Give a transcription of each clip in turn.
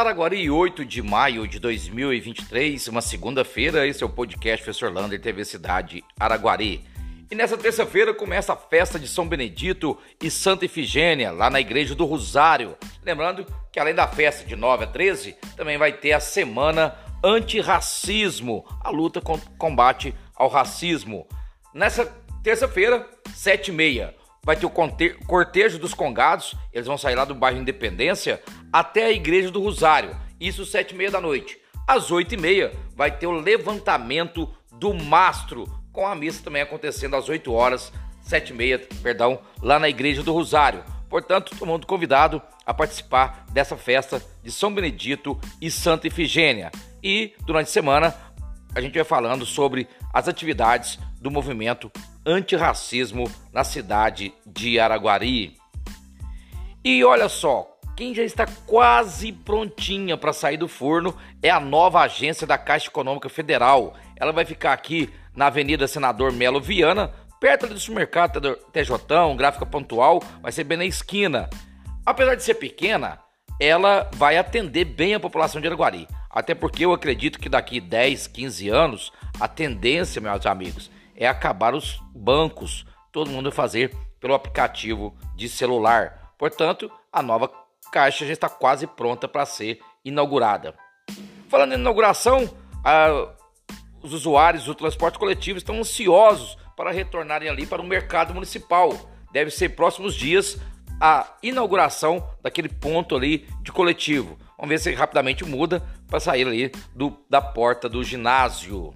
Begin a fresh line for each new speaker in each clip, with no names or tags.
Araguari, 8 de maio de 2023, uma segunda-feira, esse é o podcast Professor Lander TV Cidade Araguari. E nessa terça-feira começa a festa de São Benedito e Santa Ifigênia, lá na Igreja do Rosário. Lembrando que além da festa de 9 a 13, também vai ter a Semana Antirracismo, a luta contra o combate ao racismo. Nessa terça-feira, 7 e meia, vai ter o cortejo dos congados, eles vão sair lá do bairro Independência até a Igreja do Rosário, isso sete e meia da noite. Às oito e meia vai ter o levantamento do mastro, com a missa também acontecendo às 8 horas, sete e meia, perdão, lá na Igreja do Rosário. Portanto, todo mundo convidado a participar dessa festa de São Benedito e Santa Ifigênia. E durante a semana a gente vai falando sobre as atividades do movimento antirracismo na cidade de Araguari. E olha só, quem já está quase prontinha para sair do forno é a nova agência da Caixa Econômica Federal. Ela vai ficar aqui na Avenida Senador Melo Viana, perto do supermercado TJ, gráfica pontual, vai ser bem na esquina. Apesar de ser pequena, ela vai atender bem a população de Araguari. Até porque eu acredito que daqui 10, 15 anos, a tendência, meus amigos, é acabar os bancos, todo mundo fazer pelo aplicativo de celular. Portanto, a nova caixa já está quase pronta para ser inaugurada. Falando em inauguração, a, os usuários do transporte coletivo estão ansiosos para retornarem ali para o mercado municipal. Deve ser próximos dias a inauguração daquele ponto ali de coletivo. Vamos ver se rapidamente muda para sair ali do, da porta do ginásio.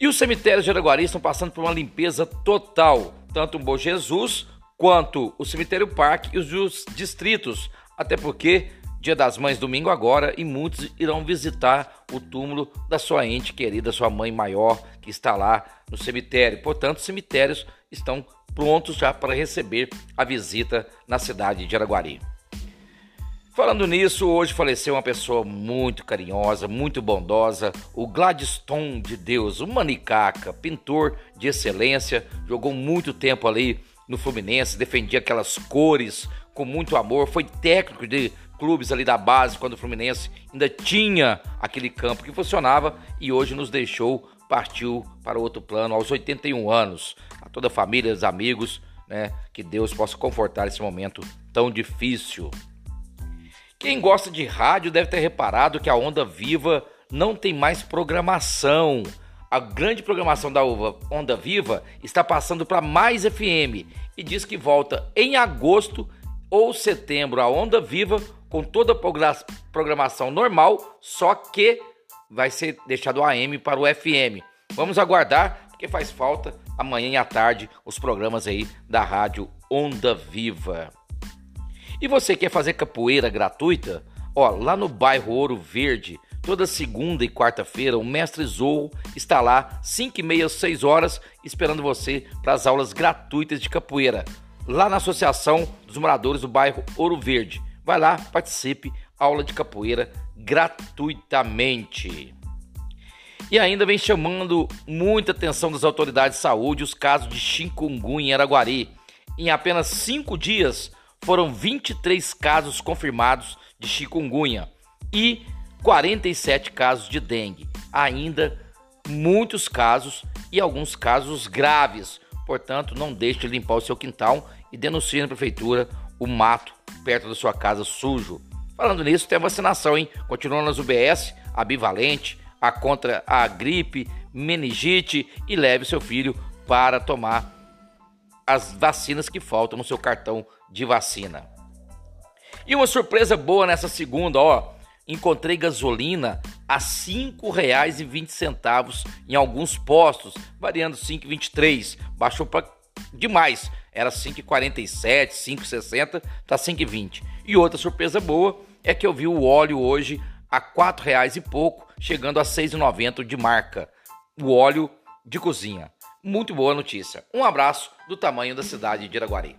E os cemitérios de Araguari estão passando por uma limpeza total, tanto o Bom Jesus quanto o Cemitério Parque e os distritos, até porque Dia das Mães domingo agora e muitos irão visitar o túmulo da sua ente querida, sua mãe maior, que está lá no cemitério. Portanto, os cemitérios estão prontos já para receber a visita na cidade de Araguari. Falando nisso, hoje faleceu uma pessoa muito carinhosa, muito bondosa, o Gladstone de Deus, um manicaca, pintor de excelência, jogou muito tempo ali no Fluminense, defendia aquelas cores com muito amor, foi técnico de clubes ali da base quando o Fluminense ainda tinha aquele campo que funcionava e hoje nos deixou, partiu para outro plano aos 81 anos. A toda a família, os amigos, né, que Deus possa confortar esse momento tão difícil. Quem gosta de rádio deve ter reparado que a Onda Viva não tem mais programação. A grande programação da Onda Viva está passando para mais FM e diz que volta em agosto ou setembro a Onda Viva com toda a programação normal, só que vai ser deixado AM para o FM. Vamos aguardar, porque faz falta amanhã à tarde os programas aí da rádio Onda Viva. E você quer fazer capoeira gratuita? Ó, lá no bairro Ouro Verde, toda segunda e quarta-feira, o mestre Zou está lá, 5 e meia, 6 horas, esperando você para as aulas gratuitas de capoeira, lá na Associação dos Moradores do bairro Ouro Verde. Vai lá, participe, aula de capoeira gratuitamente. E ainda vem chamando muita atenção das autoridades de saúde os casos de chikungunya em Araguari. Em apenas cinco dias, foram 23 casos confirmados de chikungunya e 47 casos de dengue. Ainda muitos casos e alguns casos graves. Portanto, não deixe de limpar o seu quintal e denuncie na prefeitura o mato perto da sua casa sujo. Falando nisso, tem a vacinação, hein? Continuando nas UBS, a bivalente, a contra a gripe, meningite e leve seu filho para tomar as vacinas que faltam no seu cartão de vacina. E uma surpresa boa nessa segunda, ó. Encontrei gasolina a R$ 5,20 em alguns postos, variando 5,23. Baixou para demais. Era 5,47, 5,60, tá 5,20. E outra surpresa boa é que eu vi o óleo hoje a R$ reais e pouco, chegando a R$ 6,90 de marca. O óleo de cozinha. Muito boa notícia. Um abraço do tamanho da cidade de Iraguari.